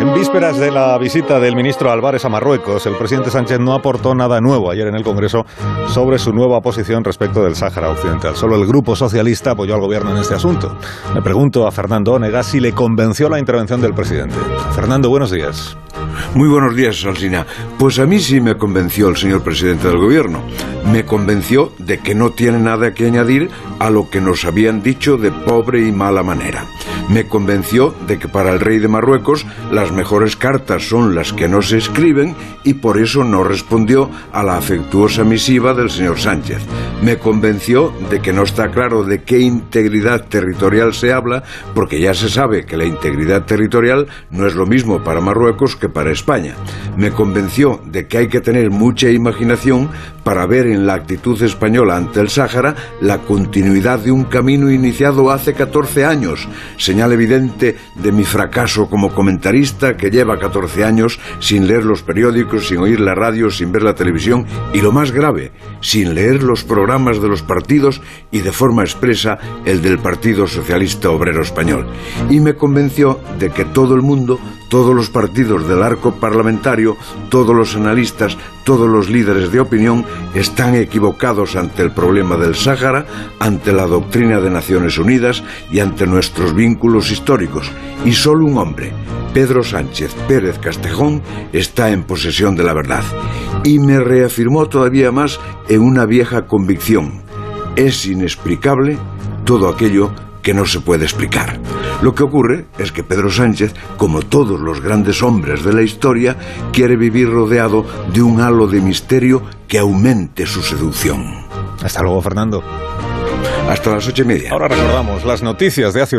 En vísperas de la visita del ministro Álvarez a Marruecos, el presidente Sánchez no aportó nada nuevo ayer en el Congreso sobre su nueva posición respecto del Sáhara Occidental. Solo el Grupo Socialista apoyó al gobierno en este asunto. Le pregunto a Fernando Onega si le convenció la intervención del presidente. Fernando, buenos días. Muy buenos días, Alsina. Pues a mí sí me convenció el señor presidente del gobierno. Me convenció de que no tiene nada que añadir a lo que nos habían dicho de pobre y mala manera. Me convenció de que para el rey de Marruecos las mejores cartas son las que no se escriben y por eso no respondió a la afectuosa misiva del señor Sánchez. Me convenció de que no está claro de qué integridad territorial se habla porque ya se sabe que la integridad territorial no es lo mismo para Marruecos que para España. Me convenció de que hay que tener mucha imaginación para ver en la actitud española ante el Sáhara la continuidad de un camino iniciado hace 14 años, señal evidente de mi fracaso como comentarista que lleva 14 años sin leer los periódicos, sin oír la radio, sin ver la televisión y lo más grave, sin leer los programas de los partidos y de forma expresa el del Partido Socialista Obrero Español. Y me convenció de que todo el mundo todos los partidos del arco parlamentario, todos los analistas, todos los líderes de opinión están equivocados ante el problema del Sáhara, ante la doctrina de Naciones Unidas y ante nuestros vínculos históricos. Y solo un hombre, Pedro Sánchez Pérez Castejón, está en posesión de la verdad. Y me reafirmó todavía más en una vieja convicción. Es inexplicable todo aquello que no se puede explicar. Lo que ocurre es que Pedro Sánchez, como todos los grandes hombres de la historia, quiere vivir rodeado de un halo de misterio que aumente su seducción. Hasta luego, Fernando. Hasta las ocho y media. Ahora recordamos las noticias de hace un año.